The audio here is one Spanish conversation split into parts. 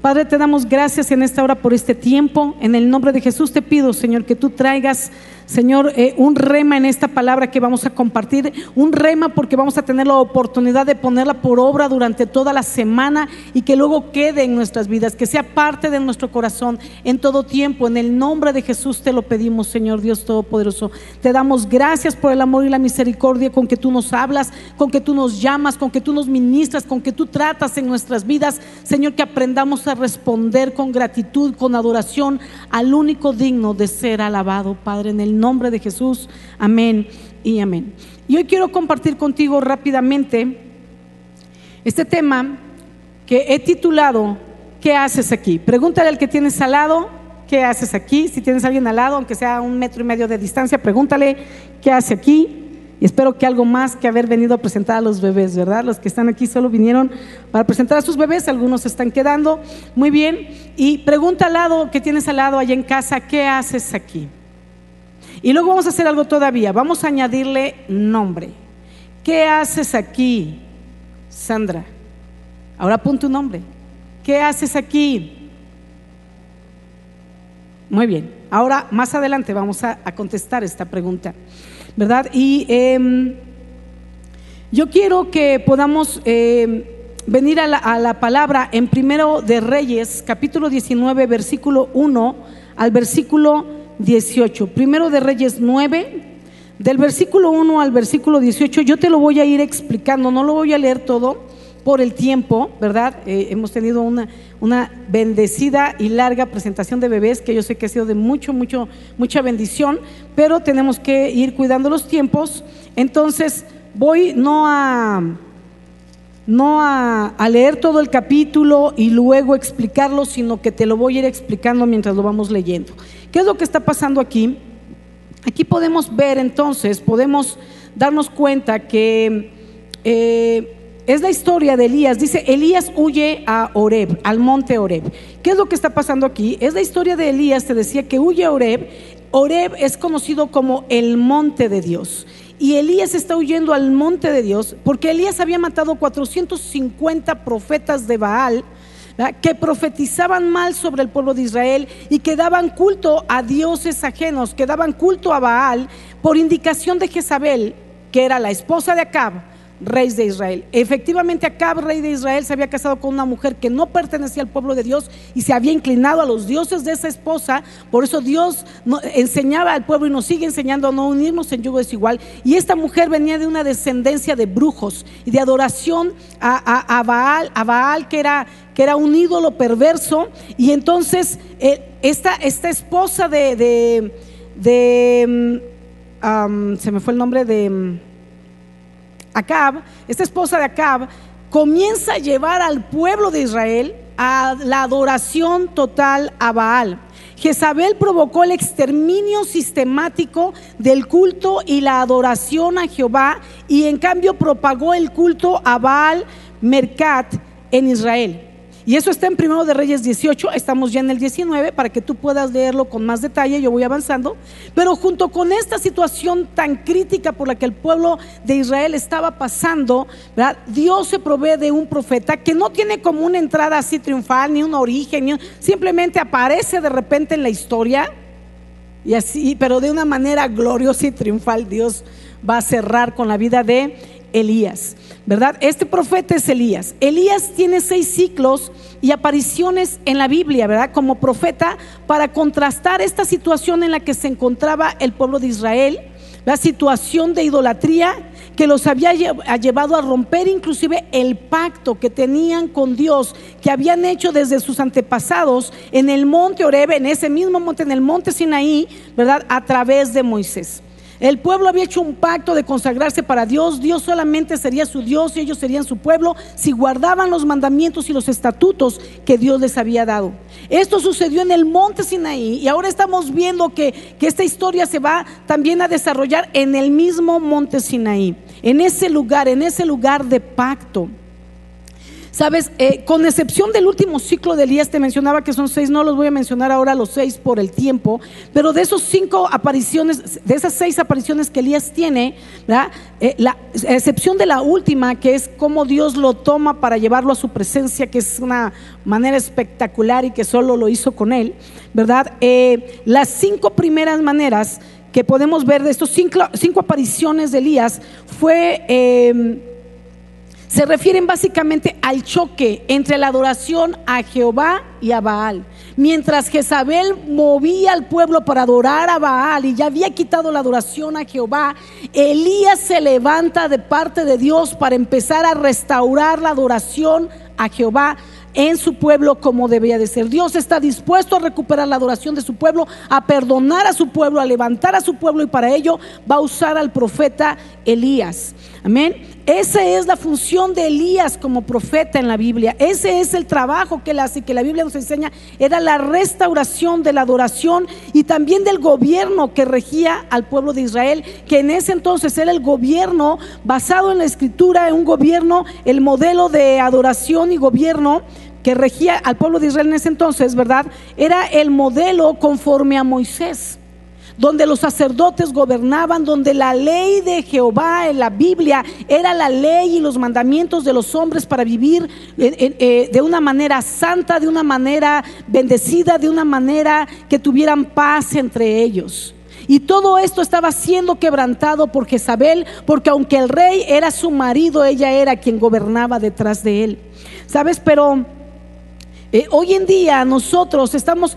Padre, te damos gracias en esta hora por este tiempo. En el nombre de Jesús te pido, Señor, que tú traigas Señor, eh, un rema en esta palabra que vamos a compartir, un rema porque vamos a tener la oportunidad de ponerla por obra durante toda la semana y que luego quede en nuestras vidas, que sea parte de nuestro corazón en todo tiempo. En el nombre de Jesús te lo pedimos, Señor Dios Todopoderoso. Te damos gracias por el amor y la misericordia con que tú nos hablas, con que tú nos llamas, con que tú nos ministras, con que tú tratas en nuestras vidas. Señor, que aprendamos a responder con gratitud, con adoración al único digno de ser alabado, Padre, en el nombre de Jesús. Amén y amén. Y hoy quiero compartir contigo rápidamente este tema que he titulado ¿Qué haces aquí? Pregúntale al que tienes al lado, ¿qué haces aquí? Si tienes a alguien al lado, aunque sea un metro y medio de distancia, pregúntale ¿qué hace aquí? Y espero que algo más que haber venido a presentar a los bebés, ¿verdad? Los que están aquí solo vinieron para presentar a sus bebés, algunos están quedando. Muy bien. Y pregunta al lado que tienes al lado allá en casa, ¿qué haces aquí? Y luego vamos a hacer algo todavía, vamos a añadirle nombre. ¿Qué haces aquí, Sandra? Ahora pon tu nombre. ¿Qué haces aquí? Muy bien. Ahora, más adelante vamos a, contestar esta pregunta, ¿verdad? Y em, yo quiero que podamos em, venir a la, palabra en primero de Reyes, capítulo 19, versículo 1 al versículo 18. Primero de Reyes 9, del versículo 1 al versículo 18, yo te lo voy a ir explicando, no lo voy a leer todo por el tiempo, ¿verdad? Eh, hemos tenido una, una bendecida y larga presentación de bebés que yo sé que ha sido de mucho, mucho, mucha bendición, pero tenemos que ir cuidando los tiempos. Entonces, voy no a no a, leer todo el capítulo y luego explicarlo, sino que te lo voy a ir explicando mientras lo vamos leyendo. ¿Qué es lo que está pasando aquí? Aquí podemos ver entonces, podemos darnos cuenta que eh, es la historia de Elías. Dice, Elías huye a Oreb, al monte Oreb. ¿Qué es lo que está pasando aquí? Es la historia de Elías, te decía que huye a Oreb. Oreb es conocido como el monte de Dios. Y Elías está huyendo al monte de Dios porque Elías había matado 450 profetas de Baal que profetizaban mal sobre el pueblo de Israel y que daban culto a dioses ajenos, que daban culto a Baal por indicación de Jezabel, que era la esposa de Acab rey de Israel. Efectivamente, Acab, rey de Israel, se había casado con una mujer que no pertenecía al pueblo de Dios y se había inclinado a los dioses de esa esposa. Por eso Dios enseñaba al pueblo y nos sigue enseñando a no unirnos en yugo desigual. Y esta mujer venía de una descendencia de brujos y de adoración a, Baal, a Baal que era, que era un ídolo perverso. Y entonces, eh, esta, esta, esposa de, de, mm, se me fue el nombre de mm, Acab, esta esposa de Acab, comienza a llevar al pueblo de Israel a la adoración total a Baal. Jezabel provocó el exterminio sistemático del culto y la adoración a Jehová y en cambio propagó el culto a Baal Mercat en Israel. Y eso está en Primero de Reyes 18, estamos ya en el 19 para que tú puedas leerlo con más detalle, yo voy avanzando. Pero junto con esta situación tan crítica por la que el pueblo de Israel estaba pasando, Dios se provee de un profeta que no tiene como una entrada así triunfal, ni un origen, simplemente aparece de repente en la historia y así, pero de una manera gloriosa y triunfal Dios va a cerrar con la vida de Elías. ¿verdad? Este profeta es Elías. Elías tiene seis ciclos y apariciones en la Biblia, ¿verdad? Como profeta para contrastar esta situación en la que se encontraba el pueblo de Israel, la situación de idolatría que los había llevado a romper inclusive el pacto que tenían con Dios, que habían hecho desde sus antepasados en el monte Oreb, en ese mismo monte, en el monte Sinaí, ¿verdad? A través de Moisés. El pueblo había hecho un pacto de consagrarse para Dios. Dios solamente sería su Dios y ellos serían su pueblo si guardaban los mandamientos y los estatutos que Dios les había dado. Esto sucedió en el monte Sinaí y ahora estamos viendo que, que esta historia se va también a desarrollar en el mismo monte Sinaí, en ese lugar, en ese lugar de pacto. Sabes, eh, con excepción del último ciclo de Elías, te mencionaba que son seis, no los voy a mencionar ahora los seis por el tiempo, pero de esos cinco apariciones, de esas seis apariciones que Elías tiene, eh, la excepción de la última, que es cómo Dios lo toma para llevarlo a su presencia, que es una manera espectacular y que solo lo hizo con él, ¿verdad? Eh, las cinco primeras maneras que podemos ver de estos cinco, cinco apariciones de Elías fue se refieren básicamente al choque entre la adoración a Jehová y a Baal. Mientras Jezabel movía al pueblo para adorar a Baal y ya había quitado la adoración a Jehová, Elías se levanta de parte de Dios para empezar a restaurar la adoración a Jehová en su pueblo como debía de ser. Dios está dispuesto a recuperar la adoración de su pueblo, a perdonar a su pueblo, a levantar a su pueblo y para ello va a usar al profeta Elías. Amén. Esa es la función de Elías como profeta en la Biblia. Ese es el trabajo que hace, que la Biblia nos enseña. Era la restauración de la adoración y también del gobierno que regía al pueblo de Israel, que en ese entonces era el gobierno basado en la escritura, un gobierno, el modelo de adoración y gobierno que regía al pueblo de Israel en ese entonces, ¿verdad? Era el modelo conforme a Moisés donde los sacerdotes gobernaban, donde la ley de Jehová en la Biblia era la ley y los mandamientos de los hombres para vivir eh, de una manera santa, de una manera bendecida, de una manera que tuvieran paz entre ellos. Y todo esto estaba siendo quebrantado por Jezabel, porque aunque el rey era su marido, ella era quien gobernaba detrás de él. ¿Sabes? Pero eh, hoy en día nosotros estamos,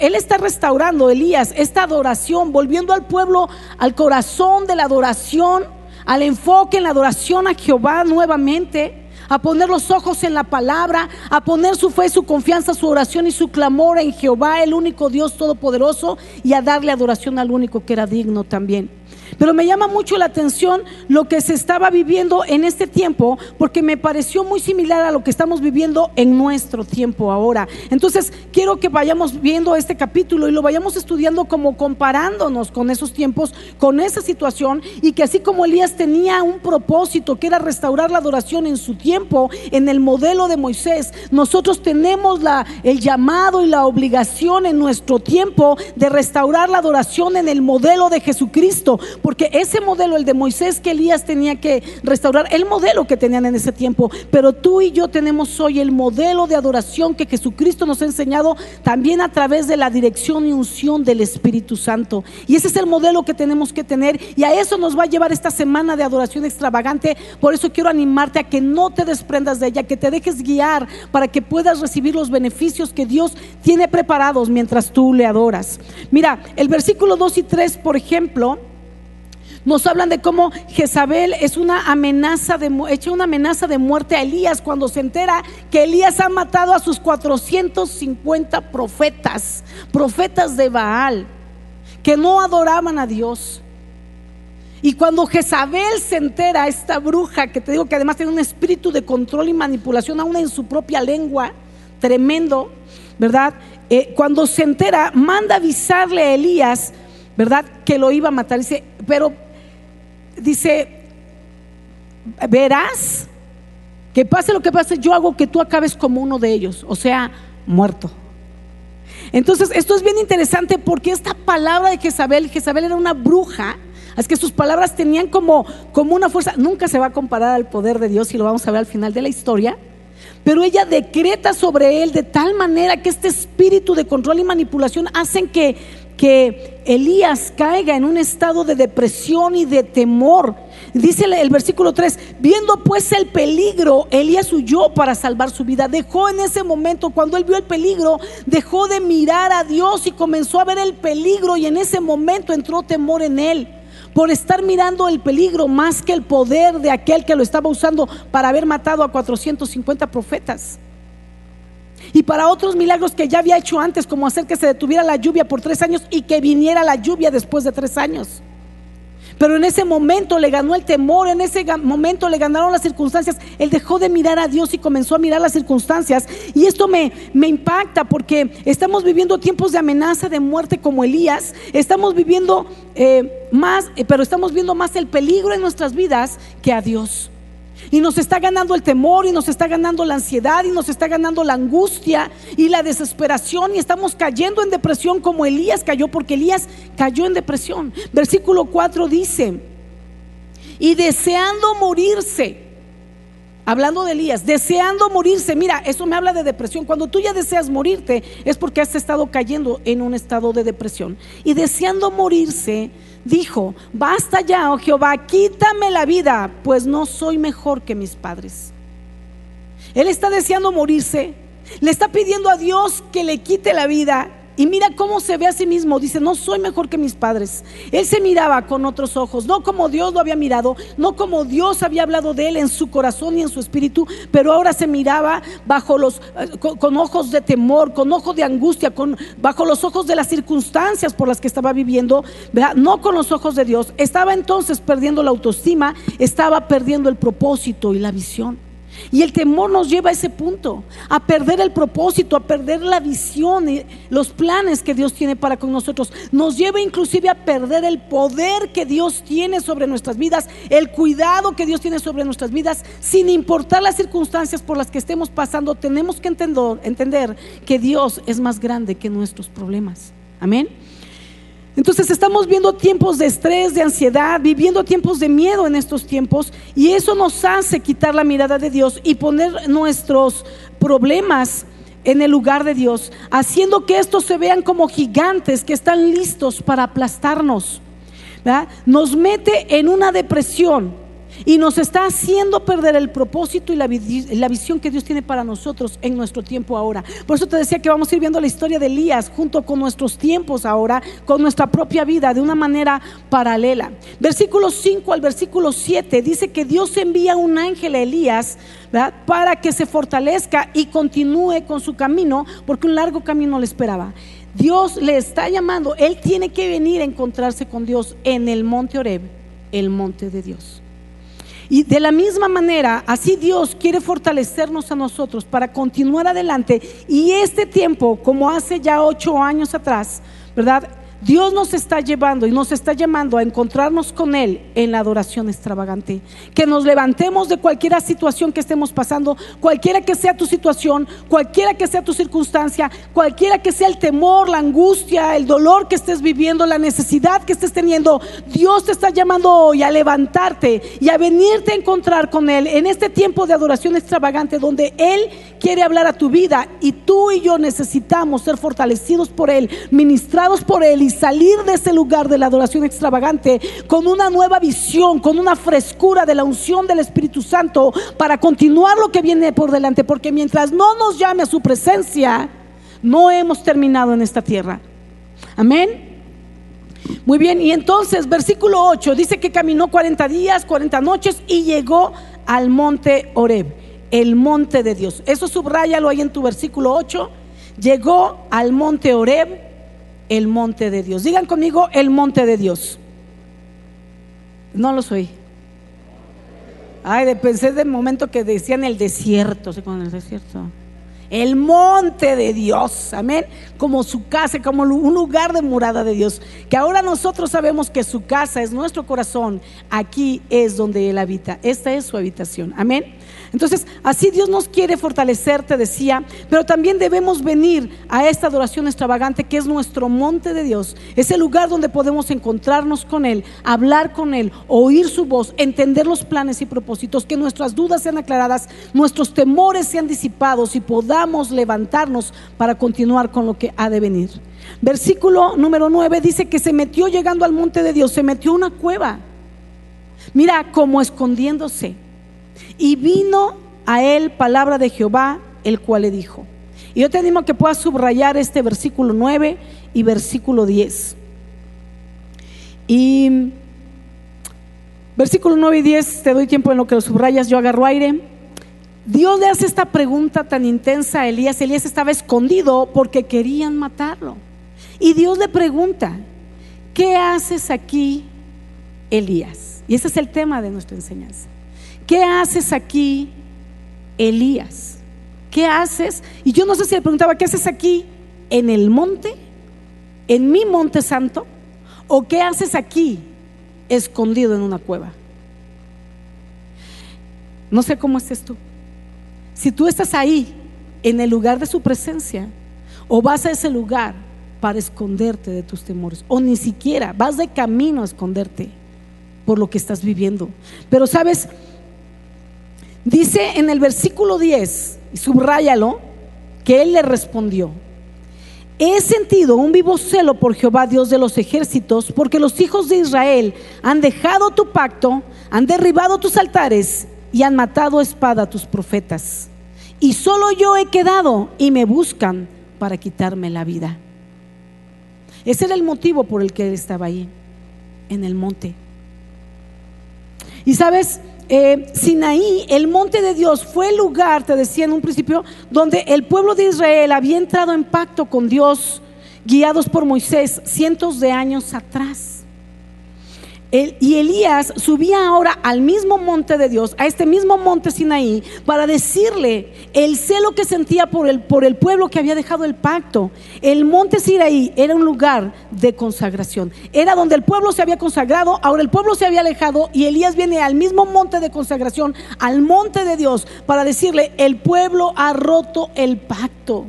Él está restaurando, Elías, esta adoración, volviendo al pueblo, al corazón de la adoración, al enfoque en la adoración a Jehová nuevamente a poner los ojos en la palabra, a poner su fe, su confianza, su oración y su clamor en Jehová, el único Dios todopoderoso, y a darle adoración al único que era digno también. Pero me llama mucho la atención lo que se estaba viviendo en este tiempo, porque me pareció muy similar a lo que estamos viviendo en nuestro tiempo ahora. Entonces, quiero que vayamos viendo este capítulo y lo vayamos estudiando como comparándonos con esos tiempos, con esa situación, y que así como Elías tenía un propósito, que era restaurar la adoración en su tiempo, en el modelo de Moisés, nosotros tenemos la, el llamado y la obligación en nuestro tiempo de restaurar la adoración en el modelo de Jesucristo porque ese modelo, el de Moisés que Elías tenía que restaurar, el modelo que tenían en ese tiempo, pero tú y yo tenemos hoy el modelo de adoración que Jesucristo nos ha enseñado también a través de la dirección y unción del Espíritu Santo. Y ese es el modelo que tenemos que tener y a eso nos va a llevar esta semana de adoración extravagante. Por eso quiero animarte a que no te desprendas de ella, que te dejes guiar para que puedas recibir los beneficios que Dios tiene preparados mientras tú le adoras. Mira, el versículo 2 y 3, por ejemplo, nos hablan de cómo Jezabel es una amenaza de echa una amenaza de muerte a Elías cuando se entera que Elías ha matado a sus 450 profetas, profetas de Baal, que no adoraban a Dios. Y cuando Jezabel se entera, esta bruja que te digo que además tiene un espíritu de control y manipulación aún en su propia lengua, tremendo, ¿verdad? Eh, cuando se entera, manda avisarle a Elías, ¿verdad? Que lo iba a matar. Dice, pero dice, verás que pase lo que pase, yo hago que tú acabes como uno de ellos, o sea, muerto. Entonces, esto es bien interesante porque esta palabra de Jezabel, Jezabel era una bruja, es que sus palabras tenían como, como una fuerza, nunca se va a comparar al poder de Dios y lo vamos a ver al final de la historia, pero ella decreta sobre él de tal manera que este espíritu de control y manipulación hacen que que Elías caiga en un estado de depresión y de temor. Dice el versículo 3, viendo pues el peligro, Elías huyó para salvar su vida. Dejó en ese momento, cuando él vio el peligro, dejó de mirar a Dios y comenzó a ver el peligro y en ese momento entró temor en él por estar mirando el peligro más que el poder de aquel que lo estaba usando para haber matado a 450 profetas y para otros milagros que ya había hecho antes, como hacer que se detuviera la lluvia por tres años y que viniera la lluvia después de tres años. Pero en ese momento le ganó el temor, en ese momento le ganaron las circunstancias. Él dejó de mirar a Dios y comenzó a mirar las circunstancias. Y esto me, me impacta porque estamos viviendo tiempos de amenaza, de muerte como Elías. Estamos viviendo eh, más, eh, pero estamos viendo más el peligro en nuestras vidas que a Dios. Y nos está ganando el temor y nos está ganando la ansiedad y nos está ganando la angustia y la desesperación y estamos cayendo en depresión como Elías cayó, porque Elías cayó en depresión. Versículo 4 dice, y deseando morirse, hablando de Elías, deseando morirse, mira, eso me habla de depresión. Cuando tú ya deseas morirte es porque has estado cayendo en un estado de depresión. Y deseando morirse, dijo, basta ya, oh Jehová, quítame la vida, pues no soy mejor que mis padres. Él está deseando morirse, le está pidiendo a Dios que le quite la vida y mira cómo se ve a sí mismo. Dice, no soy mejor que mis padres. Él se miraba con otros ojos, no como Dios lo había mirado, no como Dios había hablado de él en su corazón y en su espíritu, pero ahora se miraba bajo los, eh, con, ojos de temor, con ojos de angustia, con, bajo los ojos de las circunstancias por las que estaba viviendo, no con los ojos de Dios. Estaba entonces perdiendo la autoestima, estaba perdiendo el propósito y la visión. Y el temor nos lleva a ese punto, a perder el propósito, a perder la visión y los planes que Dios tiene para con nosotros. Nos lleva inclusive a perder el poder que Dios tiene sobre nuestras vidas, el cuidado que Dios tiene sobre nuestras vidas, sin importar las circunstancias por las que estemos pasando. Tenemos que entender, entender que Dios es más grande que nuestros problemas. Amén. Entonces estamos viendo tiempos de estrés, de ansiedad, viviendo tiempos de miedo en estos tiempos y eso nos hace quitar la mirada de Dios y poner nuestros problemas en el lugar de Dios, haciendo que estos se vean como gigantes que están listos para aplastarnos. Nos mete en una depresión y nos está haciendo perder el propósito y la, visión que Dios tiene para nosotros en nuestro tiempo ahora. Por eso te decía que vamos a ir viendo la historia de Elías junto con nuestros tiempos ahora, con nuestra propia vida, de una manera paralela. Versículo 5 al versículo 7 dice que Dios envía un ángel a Elías para que se fortalezca y continúe con su camino, porque un largo camino le esperaba. Dios le está llamando, él tiene que venir a encontrarse con Dios en el monte Oreb, el monte de Dios. Y de la misma manera, así Dios quiere fortalecernos a nosotros para continuar adelante. Y este tiempo, como hace ya ocho años atrás, ¿verdad? Dios nos está llevando y nos está llamando a encontrarnos con Él en la adoración extravagante. Que nos levantemos de cualquier situación que estemos pasando, cualquiera que sea tu situación, cualquiera que sea tu circunstancia, cualquiera que sea el temor, la angustia, el dolor que estés viviendo, la necesidad que estés teniendo. Dios te está llamando hoy a levantarte y a venirte a encontrar con Él en este tiempo de adoración extravagante donde Él quiere hablar a tu vida y tú y yo necesitamos ser fortalecidos por Él, ministrados por Él y salir de ese lugar de la adoración extravagante con una nueva visión, con una frescura de la unción del Espíritu Santo para continuar lo que viene por delante, porque mientras no nos llame a su presencia, no hemos terminado en esta tierra. Amén. Muy bien, y entonces versículo 8 dice que caminó 40 días, 40 noches y llegó al monte Oreb, el monte de Dios. Eso subrayalo ahí en tu versículo 8. Llegó al monte Oreb, el monte de Dios. Digan conmigo el monte de Dios. No lo soy. Ay, pensé de momento que decían el desierto, ¿sí? con el desierto. El monte de Dios, amén. Como su casa, como un lugar de morada de Dios. Que ahora nosotros sabemos que su casa es nuestro corazón. Aquí es donde Él habita. Esta es su habitación, amén. Entonces, así Dios nos quiere fortalecer, te decía, pero también debemos venir a esta adoración extravagante que es nuestro monte de Dios. Es el lugar donde podemos encontrarnos con Él, hablar con Él, oír su voz, entender los planes y propósitos, que nuestras dudas sean aclaradas, nuestros temores sean disipados y podamos levantarnos para continuar con lo que ha de venir. Versículo número 9 dice que se metió llegando al monte de Dios, se metió una cueva. Mira, como escondiéndose. Y vino a él palabra de Jehová, el cual le dijo. Y yo te animo a que puedas subrayar este versículo 9 y versículo 10. Y versículo 9 y 10, te doy tiempo en lo que lo subrayas, yo agarro aire. Dios le hace esta pregunta tan intensa a Elías. Elías estaba escondido porque querían matarlo. Y Dios le pregunta, ¿qué haces aquí, Elías? Y ese es el tema de nuestra enseñanza. ¿Qué haces aquí, Elías? ¿Qué haces? Y yo no sé si le preguntaba, ¿qué haces aquí en el monte? ¿En mi monte santo? ¿O qué haces aquí escondido en una cueva? No sé cómo estés tú. Si tú estás ahí, en el lugar de su presencia, o vas a ese lugar para esconderte de tus temores, o ni siquiera vas de camino a esconderte por lo que estás viviendo. Pero sabes, dice en el versículo 10, y subráyalo, que él le respondió. He sentido un vivo celo por Jehová, Dios de los ejércitos, porque los hijos de Israel han dejado tu pacto, han derribado tus altares y han matado a espada a tus profetas. Y solo yo he quedado y me buscan para quitarme la vida. Ese era el motivo por el que él estaba ahí, en el monte. Y sabes, eh, Sinaí, el monte de Dios, fue el lugar, te decía en un principio, donde el pueblo de Israel había entrado en pacto con Dios, guiados por Moisés cientos de años atrás y Elías subía ahora al mismo monte de Dios, a este mismo monte Sinaí, para decirle el celo que sentía por el, por el pueblo que había dejado el pacto. El monte Sinaí era un lugar de consagración. Era donde el pueblo se había consagrado, ahora el pueblo se había alejado y Elías viene al mismo monte de consagración, al monte de Dios, para decirle, el pueblo ha roto el pacto.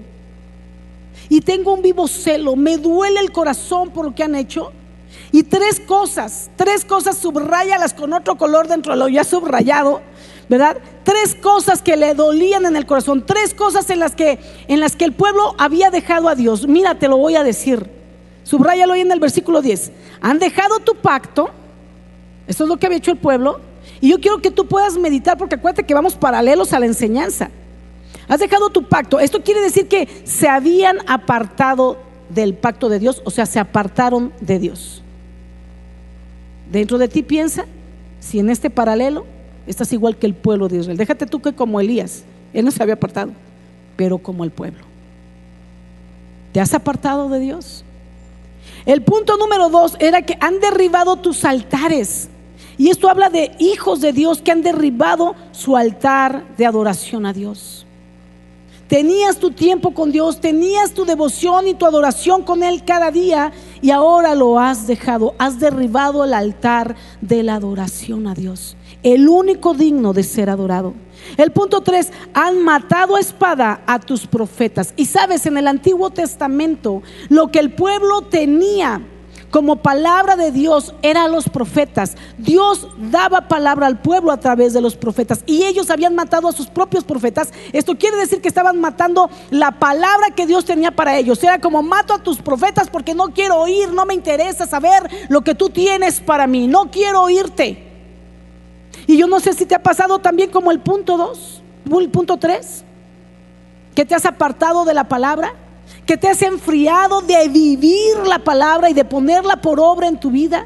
Y tengo un vivo celo, me duele el corazón por lo que han hecho y tres cosas, tres cosas subrayalas con otro color dentro de lo ya subrayado, ¿verdad? Tres cosas que le dolían en el corazón, tres cosas en las que, en las que el pueblo había dejado a Dios. Mira, te lo voy a decir. Subráyalo ahí en el versículo 10. Han dejado tu pacto, eso es lo que había hecho el pueblo, y yo quiero que tú puedas meditar porque acuérdate que vamos paralelos a la enseñanza. Has dejado tu pacto. Esto quiere decir que se habían apartado del pacto de Dios, o sea, se apartaron de Dios. Dentro de ti piensa si en este paralelo estás igual que el pueblo de Israel. Déjate tú que como Elías, él no se había apartado, pero como el pueblo. ¿Te has apartado de Dios? El punto número dos era que han derribado tus altares. Y esto habla de hijos de Dios que han derribado su altar de adoración a Dios. Tenías tu tiempo con Dios, tenías tu devoción y tu adoración con Él cada día y ahora lo has dejado. Has derribado el altar de la adoración a Dios, el único digno de ser adorado. El punto 3, han matado a espada a tus profetas. Y sabes, en el Antiguo Testamento lo que el pueblo tenía como palabra de Dios eran los profetas. Dios daba palabra al pueblo a través de los profetas y ellos habían matado a sus propios profetas. Esto quiere decir que estaban matando la palabra que Dios tenía para ellos. Era como mato a tus profetas porque no quiero oír, no me interesa saber lo que tú tienes para mí, no quiero oírte. Y yo no sé si te ha pasado también como el punto 2, el punto 3, que te has apartado de la palabra que te has enfriado de vivir la palabra y de ponerla por obra en tu vida.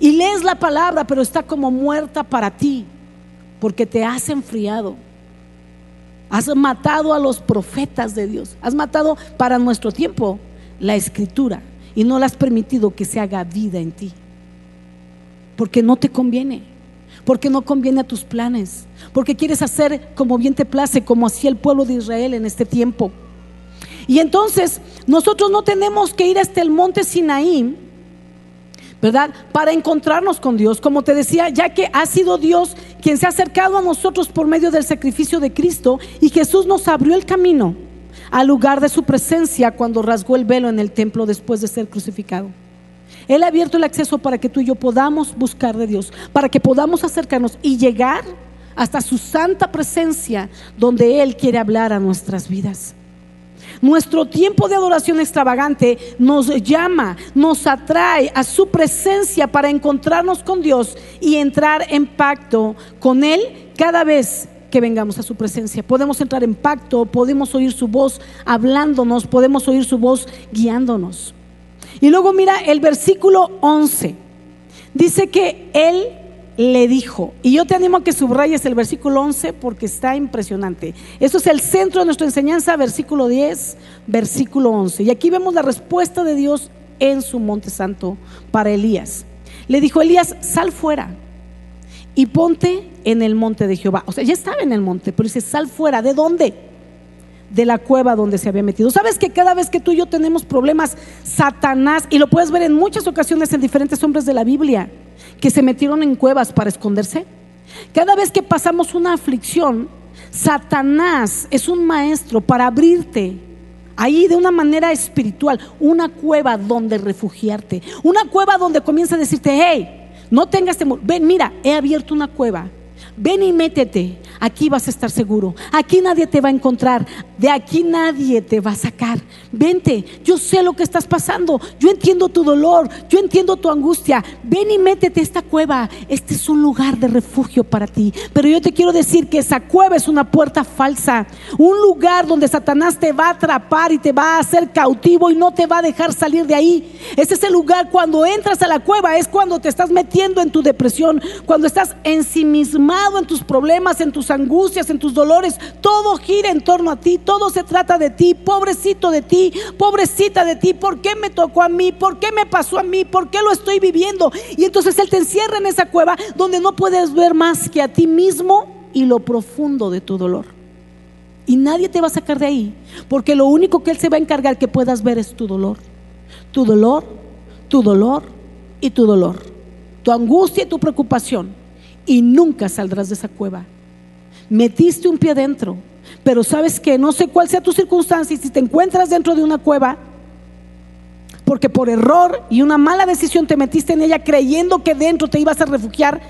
Y lees la palabra, pero está como muerta para ti, porque te has enfriado. Has matado a los profetas de Dios. Has matado para nuestro tiempo la escritura y no le has permitido que se haga vida en ti. Porque no te conviene. Porque no conviene a tus planes. Porque quieres hacer como bien te place, como hacía el pueblo de Israel en este tiempo. Y entonces nosotros no tenemos que ir hasta el monte Sinaí, ¿verdad? Para encontrarnos con Dios, como te decía, ya que ha sido Dios quien se ha acercado a nosotros por medio del sacrificio de Cristo y Jesús nos abrió el camino al lugar de su presencia cuando rasgó el velo en el templo después de ser crucificado. Él ha abierto el acceso para que tú y yo podamos buscar de Dios, para que podamos acercarnos y llegar hasta su santa presencia donde Él quiere hablar a nuestras vidas. Nuestro tiempo de adoración extravagante nos llama, nos atrae a su presencia para encontrarnos con Dios y entrar en pacto con Él cada vez que vengamos a su presencia. Podemos entrar en pacto, podemos oír su voz hablándonos, podemos oír su voz guiándonos. Y luego mira el versículo 11. Dice que Él le dijo, y yo te animo a que subrayes el versículo 11 porque está impresionante. Eso es el centro de nuestra enseñanza, versículo 10, versículo 11. Y aquí vemos la respuesta de Dios en su monte santo para Elías. Le dijo Elías, sal fuera y ponte en el monte de Jehová. O sea, ya estaba en el monte, pero dice, sal fuera. ¿De dónde? De la cueva donde se había metido. ¿Sabes que cada vez que tú y yo tenemos problemas, Satanás, y lo puedes ver en muchas ocasiones en diferentes hombres de la Biblia, que se metieron en cuevas para esconderse. Cada vez que pasamos una aflicción, Satanás es un maestro para abrirte ahí de una manera espiritual, una cueva donde refugiarte, una cueva donde comienza a decirte, hey, no tengas temor, ven, mira, he abierto una cueva, ven y métete, aquí vas a estar seguro, aquí nadie te va a encontrar, de aquí nadie te va a sacar. Vente, yo sé lo que estás pasando, yo entiendo tu dolor, yo entiendo tu angustia. Ven y métete a esta cueva. Este es un lugar de refugio para ti. Pero yo te quiero decir que esa cueva es una puerta falsa, un lugar donde Satanás te va a atrapar y te va a hacer cautivo y no te va a dejar salir de ahí. Ese es el lugar cuando entras a la cueva, es cuando te estás metiendo en tu depresión, cuando estás ensimismado en tus problemas, en angustias, en tus dolores. Todo gira en torno a ti todo se trata de ti, pobrecito de ti, pobrecita de ti, ¿por qué me tocó a mí? ¿Por qué me pasó a mí? ¿Por qué lo estoy viviendo? Y entonces Él te encierra en esa cueva donde no puedes ver más que a ti mismo y lo profundo de tu dolor. Y nadie te va a sacar de ahí, porque lo único que Él se va a encargar que puedas ver es tu dolor. Tu dolor, tu dolor y tu dolor. Tu angustia y tu preocupación. Y nunca saldrás de esa cueva. Metiste un pie dentro pero sabes que no sé cuál sea tu circunstancia y si te encuentras dentro de una cueva, porque por error y una mala decisión te metiste en ella creyendo que dentro te ibas a refugiar,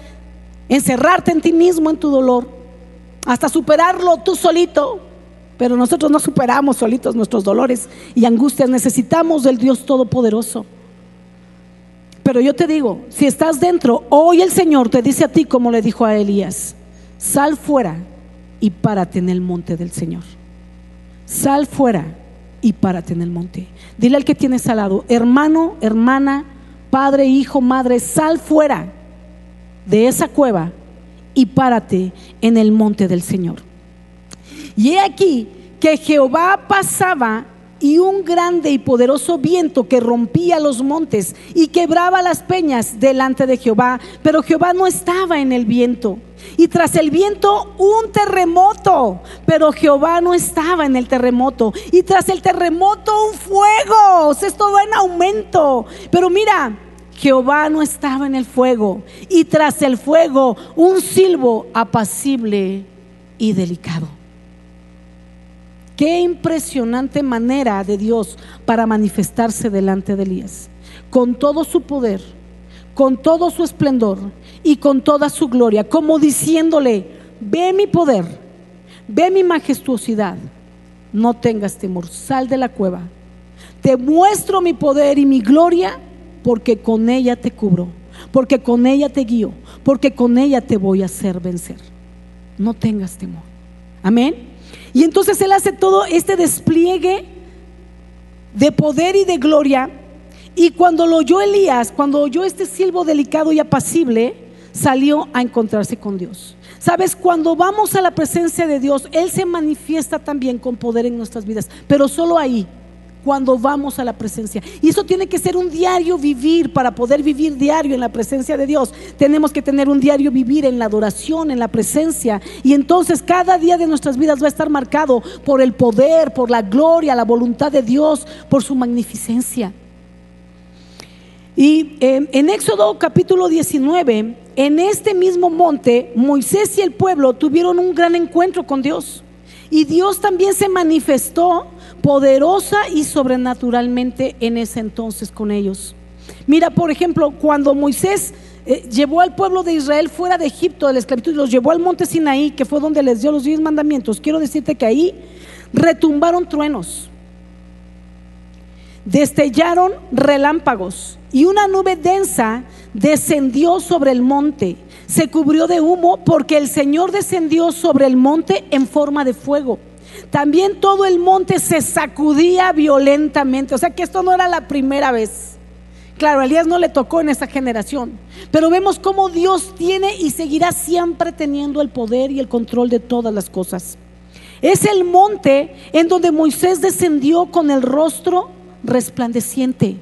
encerrarte en ti mismo, en tu dolor, hasta superarlo tú solito. Pero nosotros no superamos solitos nuestros dolores y angustias, necesitamos del Dios Todopoderoso. Pero yo te digo, si estás dentro, hoy el Señor te dice a ti como le dijo a Elías, sal fuera y párate en el monte del Señor. Sal fuera y párate en el monte. Dile al que tienes al lado, hermano, hermana, padre, hijo, madre, sal fuera de esa cueva y párate en el monte del Señor. Y he aquí que Jehová pasaba y un grande y poderoso viento que rompía los montes y quebraba las peñas delante de Jehová, pero Jehová no estaba en el viento. Y tras el viento un terremoto, pero Jehová no estaba en el terremoto. Y tras el terremoto un fuego, o sea, esto va en aumento. Pero mira, Jehová no estaba en el fuego. Y tras el fuego un silbo apacible y delicado. Qué impresionante manera de Dios para manifestarse delante de Elías. Con todo su poder, con todo su esplendor y con toda su gloria, como diciéndole, ve mi poder, ve mi majestuosidad, no tengas temor, sal de la cueva. Te muestro mi poder y mi gloria porque con ella te cubro, porque con ella te guío, porque con ella te voy a hacer vencer. No tengas temor. Amén. Y entonces Él hace todo este despliegue de poder y de gloria. Y cuando lo oyó Elías, cuando oyó este silbo delicado y apacible, salió a encontrarse con Dios. Sabes, cuando vamos a la presencia de Dios, Él se manifiesta también con poder en nuestras vidas, pero solo ahí cuando vamos a la presencia. Y eso tiene que ser un diario vivir para poder vivir diario en la presencia de Dios. Tenemos que tener un diario vivir en la adoración, en la presencia. Y entonces cada día de nuestras vidas va a estar marcado por el poder, por la gloria, la voluntad de Dios, por su magnificencia. Y eh, en Éxodo capítulo 19, en este mismo monte, Moisés y el pueblo tuvieron un gran encuentro con Dios. Y Dios también se manifestó poderosa y sobrenaturalmente en ese entonces con ellos. Mira, por ejemplo, cuando Moisés eh, llevó al pueblo de Israel fuera de Egipto de la esclavitud los llevó al monte Sinaí, que fue donde les dio los diez mandamientos, quiero decirte que ahí retumbaron truenos, destellaron relámpagos y una nube densa descendió sobre el monte, se cubrió de humo porque el Señor descendió sobre el monte en forma de fuego. También todo el monte se sacudía violentamente. O sea que esto no era la primera vez. Claro, a Elías no le tocó en esa generación, pero vemos cómo Dios tiene y seguirá siempre teniendo el poder y el control de todas las cosas. Es el monte en donde Moisés descendió con el rostro resplandeciente.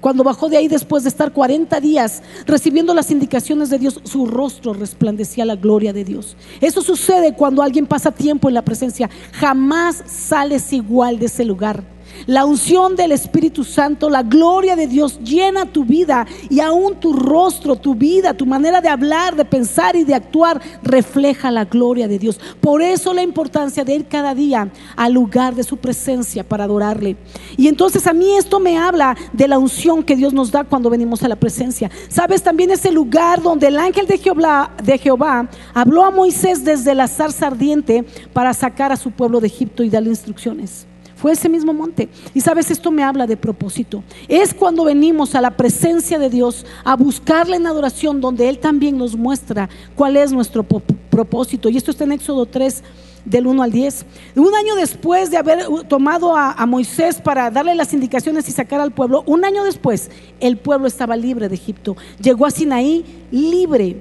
Cuando bajó de ahí después de estar 40 días recibiendo las indicaciones de Dios, su rostro resplandecía la gloria de Dios. Eso sucede cuando alguien pasa tiempo en la presencia. Jamás sales igual de ese lugar. La unción del Espíritu Santo, la gloria de Dios llena tu vida y aún tu rostro, tu vida, tu manera de hablar, de pensar y de actuar refleja la gloria de Dios. Por eso la importancia de ir cada día al lugar de su presencia para adorarle. Y entonces a mí esto me habla de la unción que Dios nos da cuando venimos a la presencia. Sabes, también ese lugar donde el ángel de Jehová, de Jehová habló a Moisés desde la zarza ardiente para sacar a su pueblo de Egipto y darle instrucciones. Fue ese mismo monte. Y sabes, esto me habla de propósito. Es cuando venimos a la presencia de Dios a buscarle en adoración, donde Él también nos muestra cuál es nuestro propósito. Y esto está en Éxodo 3, del 1 al 10. Un año después de haber tomado a, Moisés para darle las indicaciones y sacar al pueblo, un año después el pueblo estaba libre de Egipto. Llegó a Sinaí libre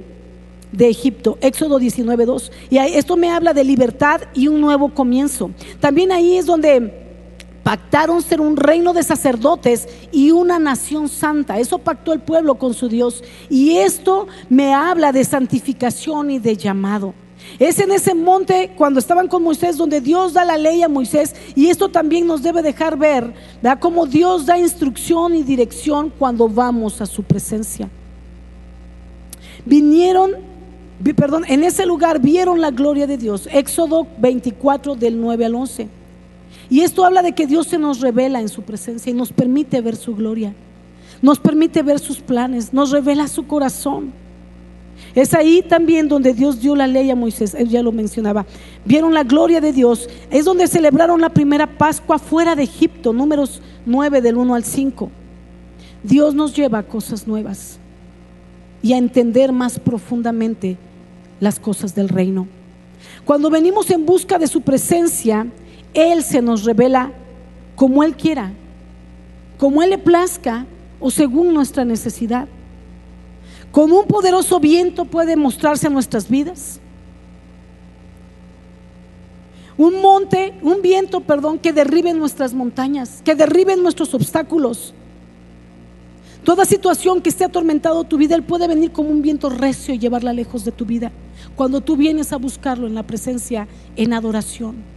de Egipto, Éxodo 19.2. Y esto me habla de libertad y un nuevo comienzo. También ahí es donde pactaron ser un reino de sacerdotes y una nación santa. Eso pactó el pueblo con su Dios. Y esto me habla de santificación y de llamado. Es en ese monte cuando estaban con Moisés donde Dios da la ley a Moisés y esto también nos debe dejar ver, ¿verdad? Cómo Dios da instrucción y dirección cuando vamos a su presencia. Vinieron, perdón, en ese lugar vieron la gloria de Dios. Éxodo 24 del 9 al 11. Y esto habla de que Dios se nos revela en su presencia y nos permite ver su gloria, nos permite ver sus planes, nos revela su corazón. Es ahí también donde Dios dio la ley a Moisés, él ya lo mencionaba. Vieron la gloria de Dios, es donde celebraron la primera Pascua fuera de Egipto, números 9 del 1 al 5. Dios nos lleva a cosas nuevas y a entender más profundamente las cosas del reino. Cuando venimos en busca de su presencia, él se nos revela como Él quiera, como Él le plazca o según nuestra necesidad. Como un poderoso viento puede mostrarse a nuestras vidas. Un monte, un viento, perdón, que derribe nuestras montañas, que derribe nuestros obstáculos. Toda situación que esté atormentado tu vida, Él puede venir como un viento recio y llevarla lejos de tu vida. Cuando tú vienes a buscarlo en la presencia, en adoración.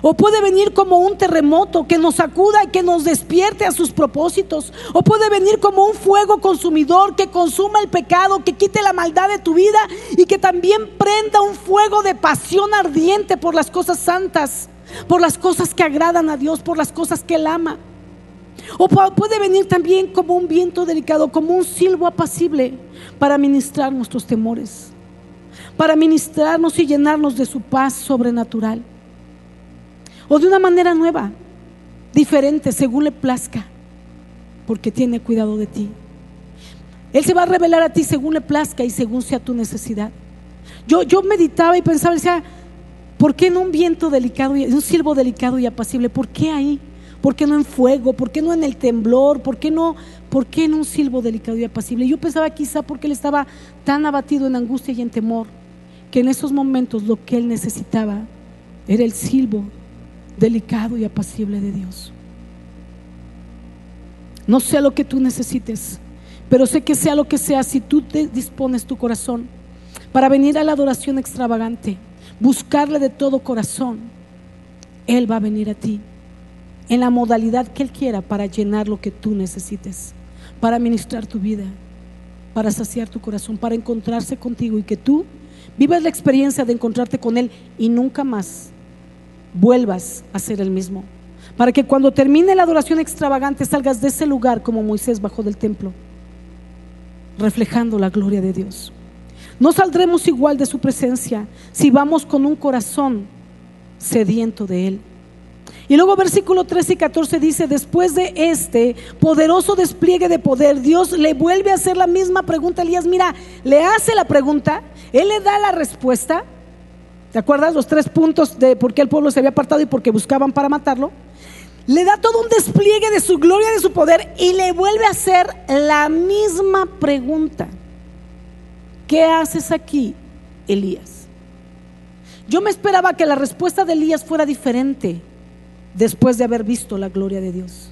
O puede venir como un terremoto que nos sacuda y que nos despierte a sus propósitos. O puede venir como un fuego consumidor que consuma el pecado, que quite la maldad de tu vida y que también prenda un fuego de pasión ardiente por las cosas santas, por las cosas que agradan a Dios, por las cosas que Él ama. O puede venir también como un viento delicado, como un silbo apacible para ministrar nuestros temores, para ministrarnos y llenarnos de su paz sobrenatural o de una manera nueva, diferente, según le plazca, porque tiene cuidado de ti. Él se va a revelar a ti según le plazca y según sea tu necesidad. Yo, yo meditaba y pensaba, decía, ¿por qué no un viento delicado, y un silbo delicado y apacible? ¿Por qué ahí? ¿Por qué no en fuego? ¿Por qué no en el temblor? ¿Por qué no, por qué en un silbo delicado y apacible? Yo pensaba quizá porque él estaba tan abatido en angustia y en temor, que en esos momentos lo que él necesitaba era el silbo delicado y apacible de Dios. No sé lo que tú necesites, pero sé que sea lo que sea, si tú te dispones tu corazón para venir a la adoración extravagante, buscarle de todo corazón, Él va a venir a ti en la modalidad que Él quiera para llenar lo que tú necesites, para ministrar tu vida, para saciar tu corazón, para encontrarse contigo y que tú vivas la experiencia de encontrarte con Él y nunca más vuelvas a ser el mismo. Para que cuando termine la adoración extravagante salgas de ese lugar como Moisés bajó del templo, reflejando la gloria de Dios. No saldremos igual de su presencia si vamos con un corazón sediento de Él. Y luego versículo 13 y 14 dice, después de este poderoso despliegue de poder, Dios le vuelve a hacer la misma pregunta a Elías. Mira, le hace la pregunta, Él le da la respuesta ¿Te acuerdas los tres puntos de por qué el pueblo se había apartado y por qué buscaban para matarlo? Le da todo un despliegue de su gloria, de su poder y le vuelve a hacer la misma pregunta. ¿Qué haces aquí, Elías? Yo me esperaba que la respuesta de Elías fuera diferente después de haber visto la gloria de Dios.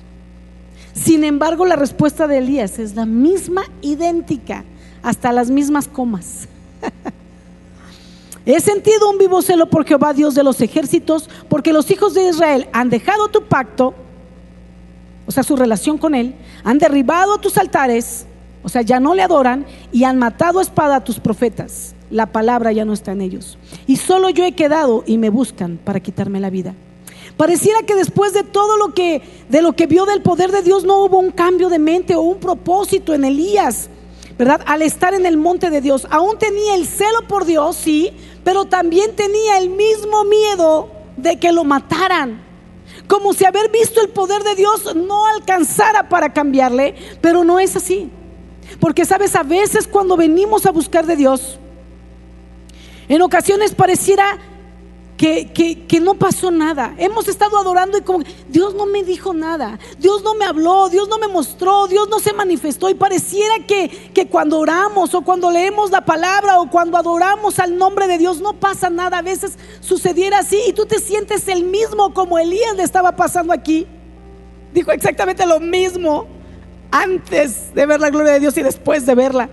Sin embargo, la respuesta de Elías es la misma, idéntica, hasta las mismas comas. He sentido un vivo celo por Jehová, Dios de los ejércitos, porque los hijos de Israel han dejado tu pacto o sea, su relación con Él, han derribado tus altares, o sea, ya no le adoran y han matado a espada a tus profetas. La palabra ya no está en ellos. Y solo yo he quedado y me buscan para quitarme la vida. Pareciera que después de todo lo que de lo que vio del poder de Dios no hubo un cambio de mente o un propósito en Elías, ¿verdad? Al estar en el monte de Dios, aún tenía el celo por Dios, sí, pero también tenía el mismo miedo de que lo mataran. Como si haber visto el poder de Dios no alcanzara para cambiarle, pero no es así. Porque sabes, a veces cuando venimos a buscar de Dios, en ocasiones pareciera que, no pasó nada. Hemos estado adorando y como Dios no me dijo nada, Dios no me habló, Dios no me mostró, Dios no se manifestó. Y pareciera que, que cuando oramos o cuando leemos la palabra o cuando adoramos al nombre de Dios no pasa nada. A veces sucediera así y tú te sientes el mismo como Elías le estaba pasando aquí. Dijo exactamente lo mismo antes de ver la gloria de Dios y después de verla.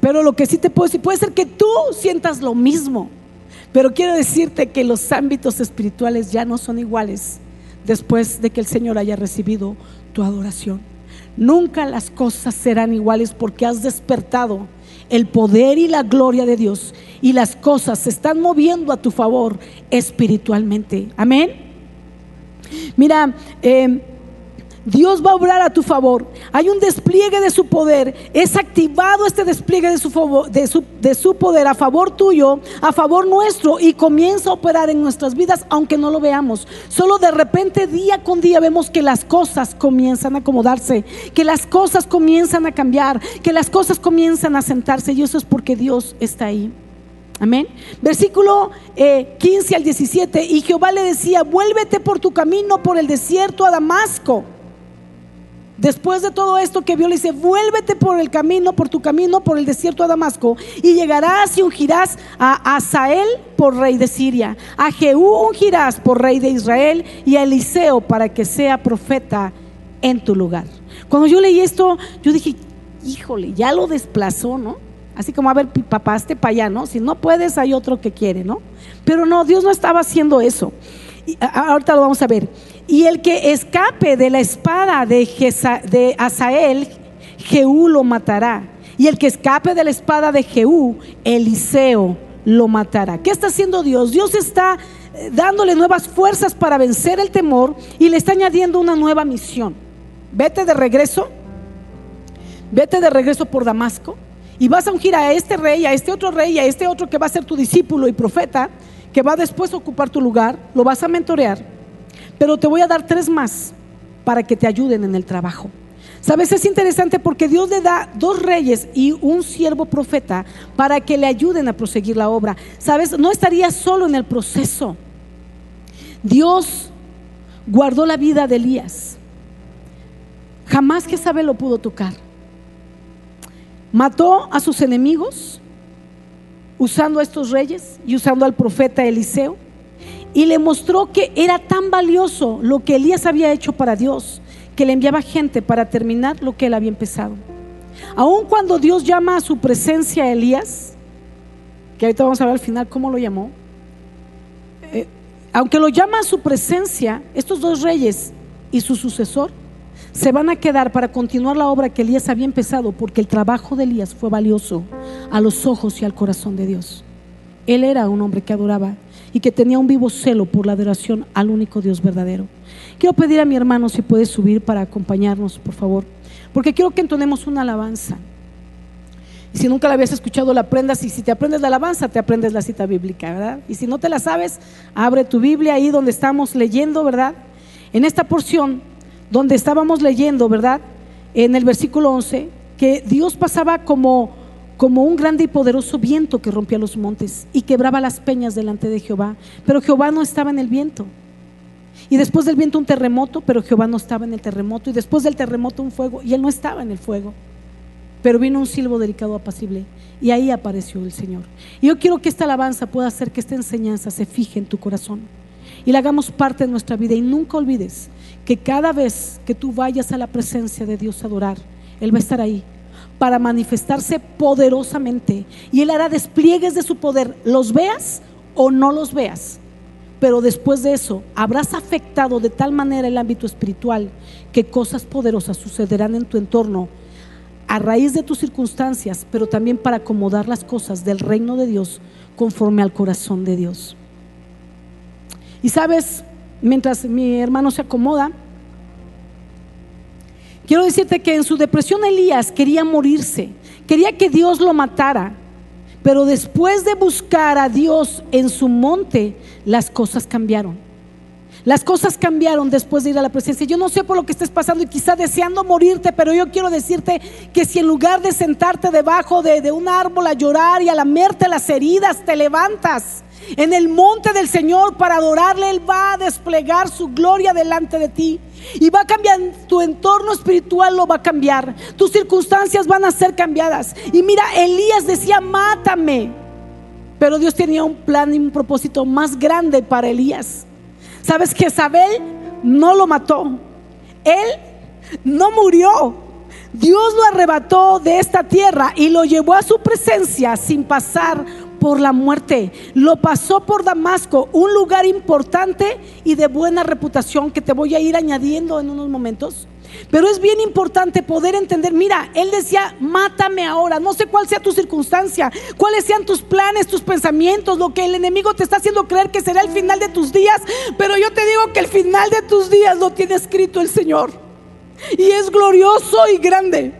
Pero lo que sí te puedo decir, puede ser que tú sientas lo mismo. Pero quiero decirte que los ámbitos espirituales ya no son iguales después de que el Señor haya recibido tu adoración. Nunca las cosas serán iguales porque has despertado el poder y la gloria de Dios y las cosas se están moviendo a tu favor espiritualmente. Amén. Mira, eh, Dios va a obrar a tu favor. Hay un despliegue de su poder. Es activado este despliegue de su, de, su, de su, poder a favor tuyo, a favor nuestro, y comienza a operar en nuestras vidas, aunque no lo veamos. Solo de repente, día con día, vemos que las cosas comienzan a acomodarse, que las cosas comienzan a cambiar, que las cosas comienzan a sentarse, y eso es porque Dios está ahí. Amén. Versículo 15 eh, al 17. Y Jehová le decía, vuélvete por tu camino por el desierto a Damasco Después de todo esto que vio, le dice, vuélvete por el camino, por tu camino, por el desierto a Damasco, y llegarás y ungirás a Asael por rey de Siria, a Jehú ungirás por rey de Israel, y a Eliseo para que sea profeta en tu lugar. Cuando yo leí esto, yo dije, híjole, ya lo desplazó, ¿no? Así como, a ver, papaste para allá, ¿no? Si no puedes, hay otro que quiere, ¿no? Pero no, Dios no estaba haciendo eso. Y ahorita lo vamos a ver. Y el que escape de la espada de, de Asael, Jehú lo matará. Y el que escape de la espada de Jehú, Eliseo lo matará. ¿Qué está haciendo Dios? Dios está eh, dándole nuevas fuerzas para vencer el temor y le está añadiendo una nueva misión. Vete de regreso, vete de regreso por Damasco y vas a ungir a este rey, a este otro rey, a este otro que va a ser tu discípulo y profeta, que va después a ocupar tu lugar, lo vas a mentorear pero te voy a dar tres más para que te ayuden en el trabajo. Sabes, es interesante porque Dios le da dos reyes y un siervo profeta para que le ayuden a proseguir la obra. Sabes, no estaría solo en el proceso. Dios guardó la vida de Elías. Jamás que sabe lo pudo tocar. Mató a sus enemigos usando a estos reyes y usando al profeta Eliseo y le mostró que era tan valioso lo que Elías había hecho para Dios, que le enviaba gente para terminar lo que él había empezado. Aun cuando Dios llama a su presencia a Elías, que ahorita vamos a ver al final cómo lo llamó, eh, aunque lo llama a su presencia, estos dos reyes y su sucesor se van a quedar para continuar la obra que Elías había empezado, porque el trabajo de Elías fue valioso a los ojos y al corazón de Dios. Él era un hombre que adoraba y que tenía un vivo celo por la adoración al único Dios verdadero. Quiero pedir a mi hermano si puede subir para acompañarnos, por favor, porque quiero que entonemos una alabanza. Y si nunca la habías escuchado, la aprendas. Y si te aprendes la alabanza, te aprendes la cita bíblica, ¿verdad? Y si no te la sabes, abre tu Biblia ahí donde estamos leyendo, ¿verdad? En esta porción donde estábamos leyendo, ¿verdad? En el versículo 11, que Dios pasaba como como un grande y poderoso viento que rompía los montes y quebraba las peñas delante de Jehová. Pero Jehová no estaba en el viento. Y después del viento un terremoto, pero Jehová no estaba en el terremoto. Y después del terremoto un fuego, y él no estaba en el fuego. Pero vino un silbo delicado apacible. Y ahí apareció el Señor. Y yo quiero que esta alabanza pueda hacer que esta enseñanza se fije en tu corazón. Y la hagamos parte de nuestra vida. Y nunca olvides que cada vez que tú vayas a la presencia de Dios a adorar, Él va a estar ahí para manifestarse poderosamente. Y Él hará despliegues de su poder, los veas o no los veas. pero después de eso habrás afectado de tal manera el ámbito espiritual que cosas poderosas sucederán en tu entorno a raíz de tus circunstancias, pero también para acomodar las cosas del reino de Dios conforme al corazón de Dios. Y sabes, mientras mi hermano se acomoda, quiero decirte que en su depresión Elías quería morirse, quería que Dios lo matara, pero después de buscar a Dios en su monte, las cosas cambiaron. Las cosas cambiaron después de ir a la presencia. Yo no sé por lo que estés pasando y quizá deseando morirte, pero yo quiero decirte que si en lugar de sentarte debajo de, un árbol a llorar y a lamerte las heridas, te levantas en el monte del Señor para adorarle, Él va a desplegar su gloria delante de ti. Y va a cambiar tu entorno espiritual, lo va a cambiar. Tus circunstancias van a ser cambiadas. Y mira, Elías decía, mátame. Pero Dios tenía un plan y un propósito más grande para Elías. ¿Sabes que Isabel no lo mató? Él no murió. Dios lo arrebató de esta tierra y lo llevó a su presencia sin pasar por la muerte. Lo pasó por Damasco, un lugar importante y de buena reputación que te voy a ir añadiendo en unos momentos. Pero es bien importante poder entender, mira, él decía, mátame ahora, no sé cuál sea tu circunstancia, cuáles sean tus planes, tus pensamientos, lo que el enemigo te está haciendo creer que será el final de tus días, pero yo te digo que el final de tus días lo tiene escrito el Señor. Y es glorioso y grande.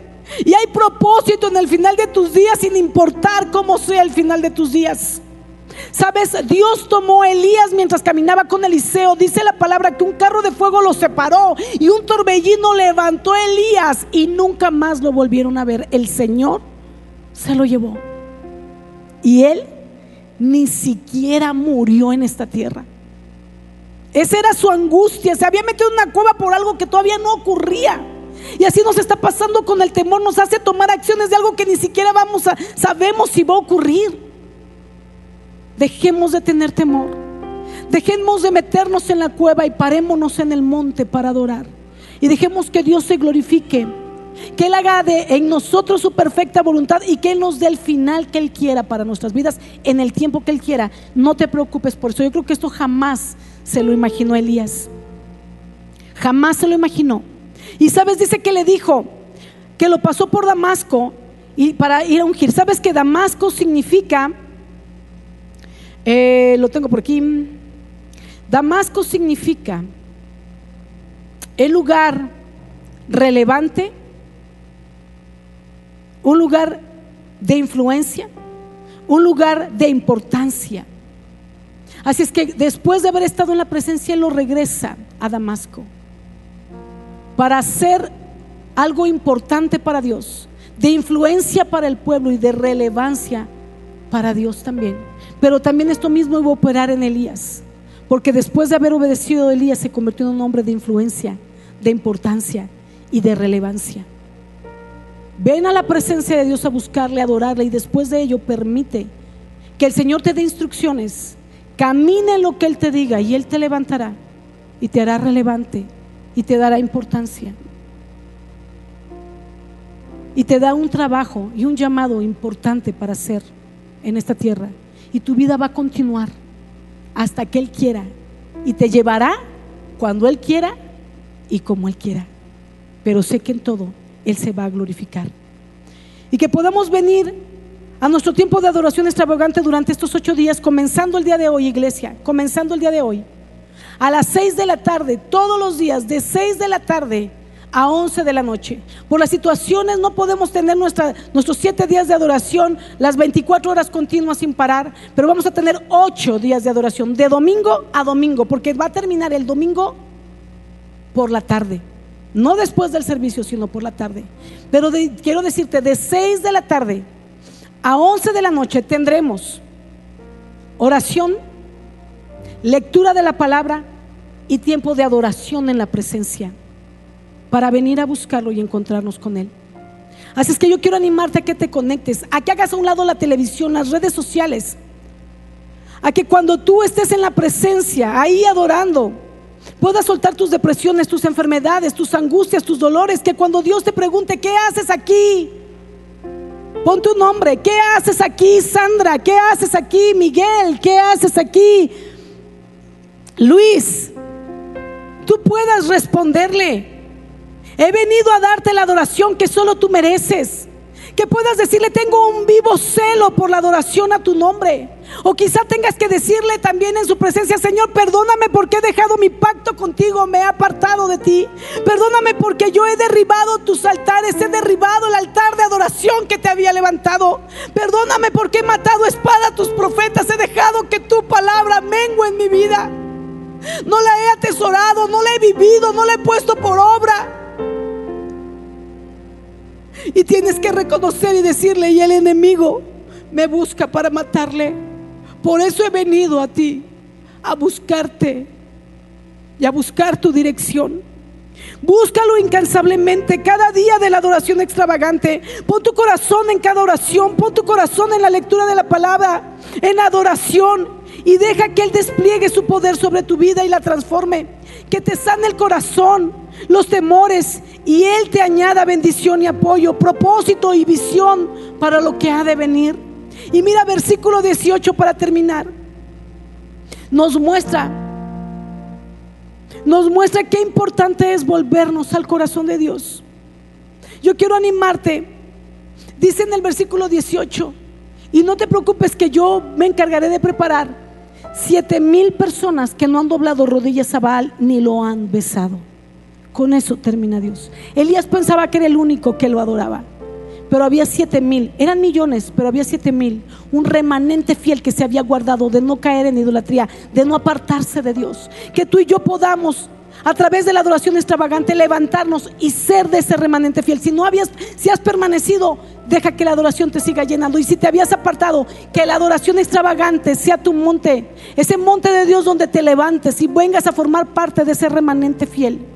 Y hay propósito en el final de tus días sin importar cómo sea el final de tus días. Sabes, Dios tomó a Elías mientras caminaba con Eliseo. Dice la palabra que un carro de fuego lo separó y un torbellino levantó a Elías y nunca más lo volvieron a ver. El Señor se lo llevó. Y él ni siquiera murió en esta tierra. Esa era su angustia. Se había metido en una cueva por algo que todavía no ocurría. Y así nos está pasando con el temor. Nos hace tomar acciones de algo que ni siquiera vamos a sabemos si va a ocurrir. Dejemos de tener temor. Dejemos de meternos en la cueva y parémonos en el monte para adorar. Y dejemos que Dios se glorifique. Que Él haga de, en nosotros su perfecta voluntad y que Él nos dé el final que Él quiera para nuestras vidas en el tiempo que Él quiera. No te preocupes por eso. Yo creo que esto jamás se lo imaginó Elías. Jamás se lo imaginó. Y sabes, dice que le dijo que lo pasó por Damasco y para ir a ungir. ¿Sabes que Damasco significa eh, lo tengo por aquí. Damasco significa el lugar relevante, un lugar de influencia, un lugar de importancia. Así es que después de haber estado en la presencia, él lo regresa a Damasco para hacer algo importante para Dios, de influencia para el pueblo y de relevancia para Dios también. Pero también esto mismo iba a operar en Elías, porque después de haber obedecido a Elías se convirtió en un hombre de influencia, de importancia y de relevancia. Ven a la presencia de Dios a buscarle, a adorarle y después de ello permite que el Señor te dé instrucciones, camine lo que Él te diga y Él te levantará y te hará relevante y te dará importancia. Y te da un trabajo y un llamado importante para hacer en esta tierra y tu vida va a continuar hasta que Él quiera y te llevará cuando Él quiera y como Él quiera. Pero sé que en todo Él se va a glorificar. Y que podamos venir a nuestro tiempo de adoración extravagante durante estos ocho días, comenzando el día de hoy, iglesia, comenzando el día de hoy, a las seis de la tarde, todos los días, de seis de la tarde a 11 de la noche. Por las situaciones no podemos tener nuestros siete días de adoración, las 24 horas continuas sin parar, pero vamos a tener ocho días de adoración, de domingo a domingo, porque va a terminar el domingo por la tarde. No después del servicio, sino por la tarde. Pero quiero decirte, de 6 de la tarde a 11 de la noche tendremos oración, lectura de la palabra y tiempo de adoración en la presencia para venir a buscarlo y encontrarnos con Él. Así es que yo quiero animarte a que te conectes, a que hagas a un lado la televisión, las redes sociales, a que cuando tú estés en la presencia, ahí adorando, puedas soltar tus depresiones, tus enfermedades, tus angustias, tus dolores, que cuando Dios te pregunte, ¿qué haces aquí? Pon tu nombre, ¿qué haces aquí, Sandra? ¿Qué haces aquí, Miguel? ¿Qué haces aquí? Luis, tú puedas responderle. He venido a darte la adoración que solo tú mereces. Que puedas decirle, tengo un vivo celo por la adoración a tu nombre. O quizá tengas que decirle también en su presencia, Señor, perdóname porque he dejado mi pacto contigo, me he apartado de ti. Perdóname porque yo he derribado tus altares, he derribado el altar de adoración que te había levantado. Perdóname porque he matado espada a tus profetas, he dejado que tu palabra mengue en mi vida. No la he atesorado, no la he vivido, no la he puesto por obra. Y tienes que reconocer y decirle, y el enemigo me busca para matarle. Por eso he venido a ti, a buscarte y a buscar tu dirección. Búscalo incansablemente cada día de la adoración extravagante. Pon tu corazón en cada oración, pon tu corazón en la lectura de la palabra, en adoración y deja que Él despliegue su poder sobre tu vida y la transforme. Que te sane el corazón, los temores y Él te añada bendición y apoyo, propósito y visión para lo que ha de venir. Y mira versículo 18 para terminar. Nos muestra, nos muestra qué importante es volvernos al corazón de Dios. Yo quiero animarte, dice en el versículo 18, y no te preocupes que yo me encargaré de preparar siete mil personas que no han doblado rodillas a Baal ni lo han besado. Con eso termina Dios. Elías pensaba que era el único que lo adoraba. Pero había siete mil, eran millones, pero había siete mil. Un remanente fiel que se había guardado de no caer en idolatría, de no apartarse de Dios. Que tú y yo podamos a través de la adoración extravagante levantarnos y ser de ese remanente fiel. Si no habías, si has permanecido, deja que la adoración te siga llenando. Y si te habías apartado, que la adoración extravagante sea tu monte, ese monte de Dios donde te levantes y vengas a formar parte de ese remanente fiel.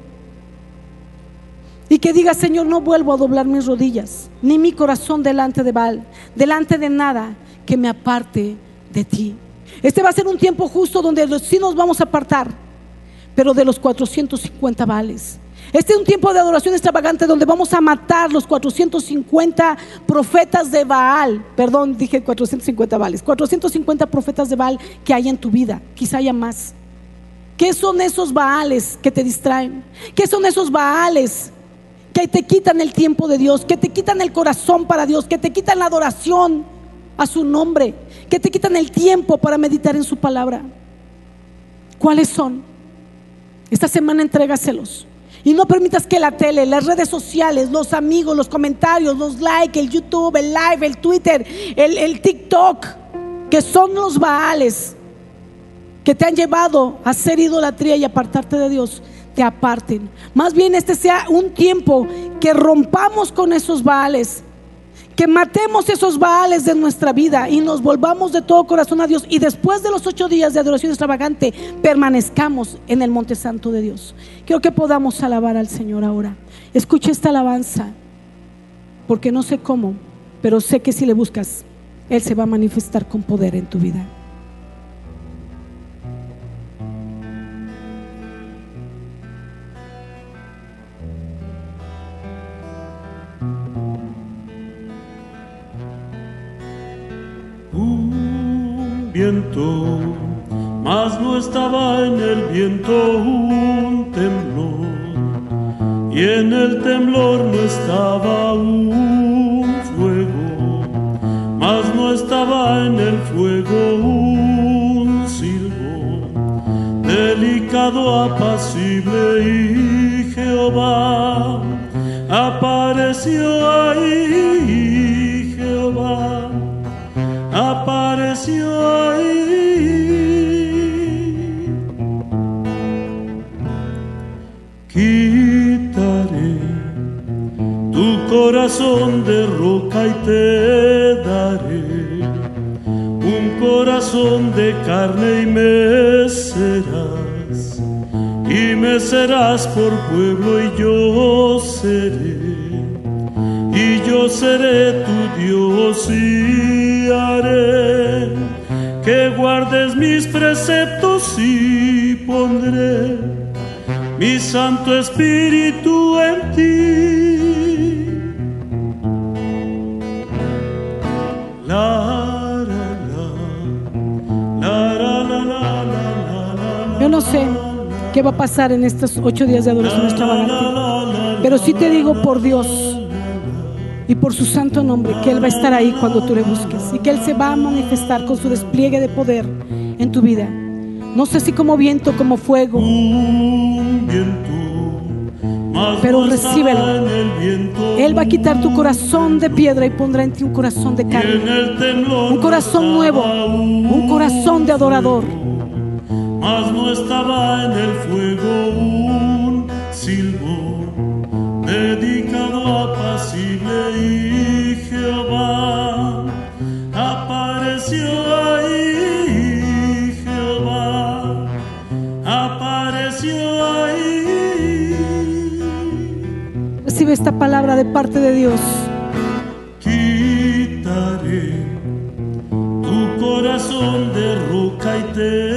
Y que diga, Señor, no vuelvo a doblar mis rodillas, ni mi corazón delante de Baal, delante de nada que me aparte de ti. Este va a ser un tiempo justo donde sí nos vamos a apartar, pero de los 450 Baales. Este es un tiempo de adoración extravagante donde vamos a matar los 450 profetas de Baal. Perdón, dije 450 Baales. 450 profetas de Baal que hay en tu vida. Quizá haya más. ¿Qué son esos Baales que te distraen? ¿Qué son esos Baales que te quitan el tiempo de Dios, que te quitan el corazón para Dios, que te quitan la adoración a su nombre, que te quitan el tiempo para meditar en su palabra. ¿Cuáles son? Esta semana entrégaselos. Y no permitas que la tele, las redes sociales, los amigos, los comentarios, los likes, el YouTube, el live, el Twitter, el, el TikTok, que son los baales que te han llevado a hacer idolatría y apartarte de Dios, aparten. Más bien este sea un tiempo que rompamos con esos baales, que matemos esos baales de nuestra vida y nos volvamos de todo corazón a Dios. Y después de los ocho días de adoración extravagante, permanezcamos en el monte santo de Dios. Quiero que podamos alabar al Señor ahora. Escucha esta alabanza, porque no sé cómo, pero sé que si le buscas, Él se va a manifestar con poder en tu vida. Viento, mas no estaba en el viento un temblor, y en el temblor no estaba un fuego, mas no estaba en el fuego un silbo, delicado, apacible, y Jehová apareció ahí, Jehová apareció Quitaré tu corazón de roca y te daré un corazón de carne y me serás. Y me serás por pueblo y yo seré. Y yo seré tu Dios y haré que guardes mis preceptos y pondré mi Santo Espíritu en ti. Yo no no sé qué va a pasar en estos ocho días de adoración extravagante, pero sí te digo por Dios y por su santo nombre que Él va a estar ahí cuando tú le busques y que Él se va a manifestar con su despliegue de poder en tu vida. No sé si como viento, como fuego, pero recíbelo. Él va a quitar tu corazón de piedra y pondrá en ti un corazón de carne, un corazón nuevo, un corazón de adorador. Mas no estaba en el fuego un silbo dedicado a apacible y Jehová apareció ahí, Jehová apareció ahí. Recibe esta palabra de parte de Dios. Quitaré tu corazón de roca y te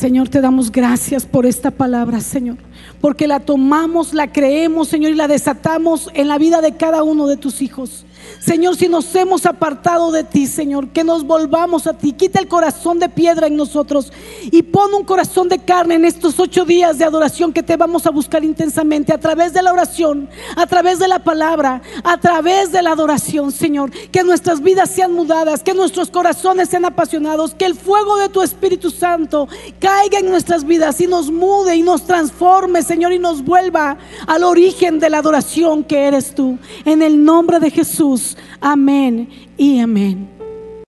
Señor, te damos gracias por esta palabra, Señor, porque la tomamos, la creemos, Señor, y la desatamos en la vida de cada uno de tus hijos. Señor, si nos hemos apartado de ti, Señor, que nos volvamos a ti. Quita el corazón de piedra en nosotros y pon un corazón de carne en estos ocho días de adoración que te vamos a buscar intensamente a través de la oración, a través de la palabra, a través de la adoración, Señor. Que nuestras vidas sean mudadas, que nuestros corazones sean apasionados, que el fuego de tu Espíritu Santo caiga en nuestras vidas y nos mude y nos transforme, Señor, y nos vuelva al origen de la adoración que eres tú. En el nombre de Jesús. Amén y amén.